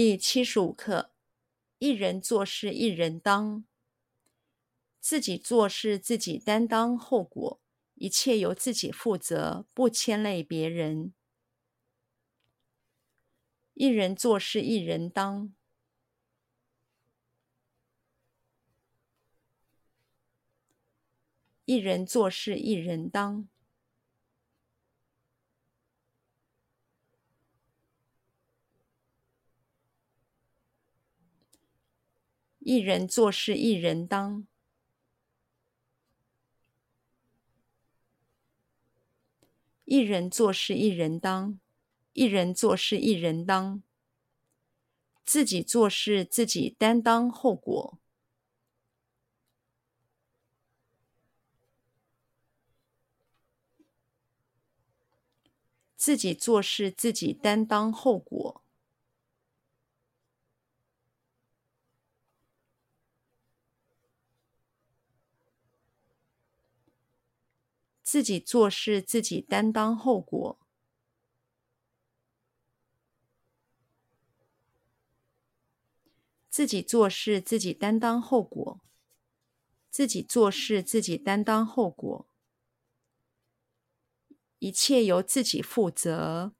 第七十五课：一人做事一人当，自己做事自己担当后果，一切由自己负责，不牵累别人。一人做事一人当，一人做事一人当。一人做事一人当，一人做事一人当，一人做事一人当，自己做事自己担当后果，自己做事自己担当后果。自己做事自己担当后果，自己做事自己担当后果，自己做事自己担当后果，一切由自己负责，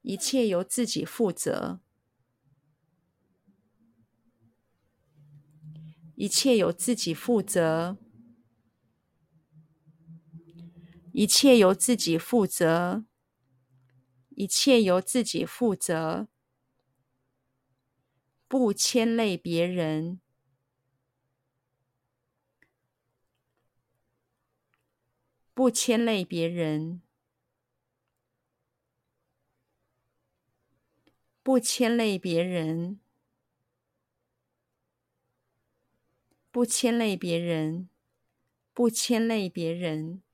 一切由自己负责。一切由自己负责，一切由自己负责，一切由自己负责，不牵累别人，不牵累别人，不牵累别人。不牵累别人，不牵累别人，